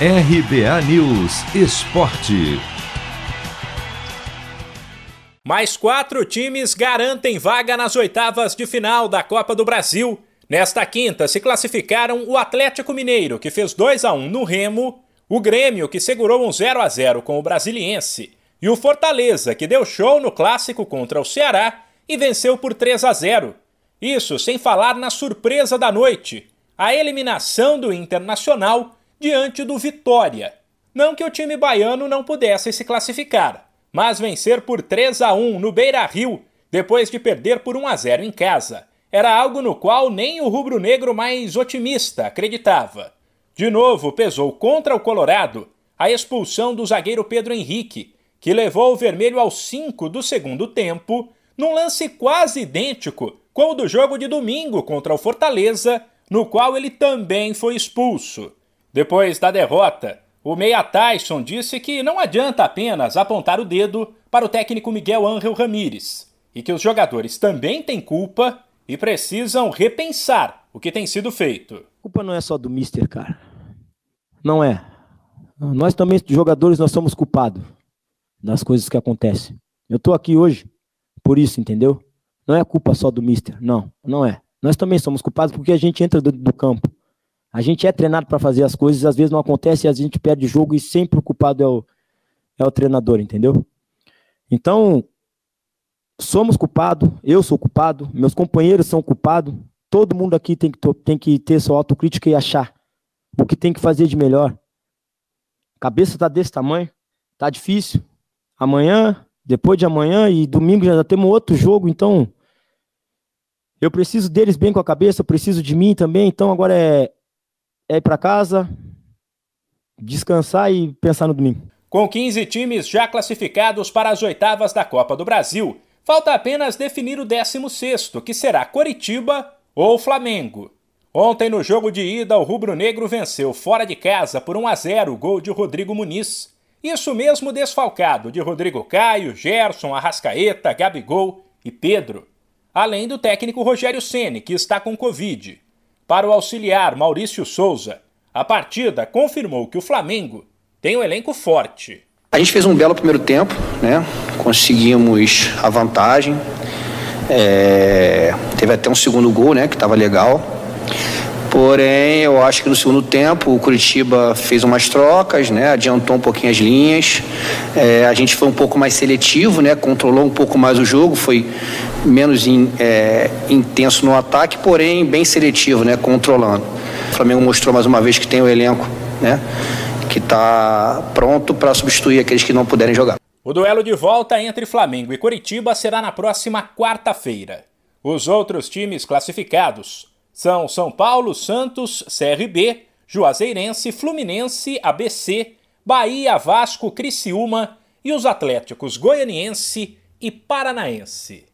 RBA News Esporte. Mais quatro times garantem vaga nas oitavas de final da Copa do Brasil. Nesta quinta se classificaram o Atlético Mineiro, que fez 2 a 1 no Remo, o Grêmio, que segurou um 0 a 0 com o Brasiliense, e o Fortaleza, que deu show no clássico contra o Ceará e venceu por 3 a 0. Isso sem falar na surpresa da noite, a eliminação do Internacional diante do Vitória. Não que o time baiano não pudesse se classificar, mas vencer por 3 a 1 no Beira-Rio, depois de perder por 1 a 0 em casa, era algo no qual nem o rubro-negro mais otimista acreditava. De novo pesou contra o Colorado a expulsão do zagueiro Pedro Henrique, que levou o vermelho aos 5 do segundo tempo, num lance quase idêntico com o do jogo de domingo contra o Fortaleza, no qual ele também foi expulso. Depois da derrota, o meia Tyson disse que não adianta apenas apontar o dedo para o técnico Miguel Ángel Ramírez e que os jogadores também têm culpa e precisam repensar o que tem sido feito. A culpa não é só do Mister, cara. Não é. Nós também, jogadores, nós somos culpados das coisas que acontecem. Eu tô aqui hoje por isso, entendeu? Não é culpa só do Mister, não, não é. Nós também somos culpados porque a gente entra do, do campo. A gente é treinado para fazer as coisas, às vezes não acontece e a gente perde jogo e sempre o culpado é o, é o treinador, entendeu? Então, somos culpados, eu sou culpado, meus companheiros são culpados, todo mundo aqui tem que, tem que ter sua autocrítica e achar o que tem que fazer de melhor. Cabeça tá desse tamanho, tá difícil. Amanhã, depois de amanhã e domingo já temos outro jogo, então eu preciso deles bem com a cabeça, eu preciso de mim também, então agora é é ir para casa, descansar e pensar no domingo. Com 15 times já classificados para as oitavas da Copa do Brasil, falta apenas definir o 16, que será Coritiba ou Flamengo. Ontem, no jogo de ida, o rubro-negro venceu fora de casa por 1 a 0 o gol de Rodrigo Muniz. Isso mesmo desfalcado de Rodrigo Caio, Gerson, Arrascaeta, Gabigol e Pedro. Além do técnico Rogério Ceni, que está com Covid. Para o auxiliar Maurício Souza, a partida confirmou que o Flamengo tem um elenco forte. A gente fez um belo primeiro tempo, né? Conseguimos a vantagem. É... Teve até um segundo gol, né? Que estava legal. Porém, eu acho que no segundo tempo o Curitiba fez umas trocas, né? Adiantou um pouquinho as linhas. É, a gente foi um pouco mais seletivo, né? Controlou um pouco mais o jogo, foi menos in, é, intenso no ataque, porém bem seletivo, né? Controlando. O Flamengo mostrou mais uma vez que tem o elenco, né? Que está pronto para substituir aqueles que não puderem jogar. O duelo de volta entre Flamengo e Curitiba será na próxima quarta-feira. Os outros times classificados são São Paulo, Santos, CRB, Juazeirense, Fluminense, ABC, Bahia, Vasco, Criciúma e os Atléticos Goianiense e Paranaense.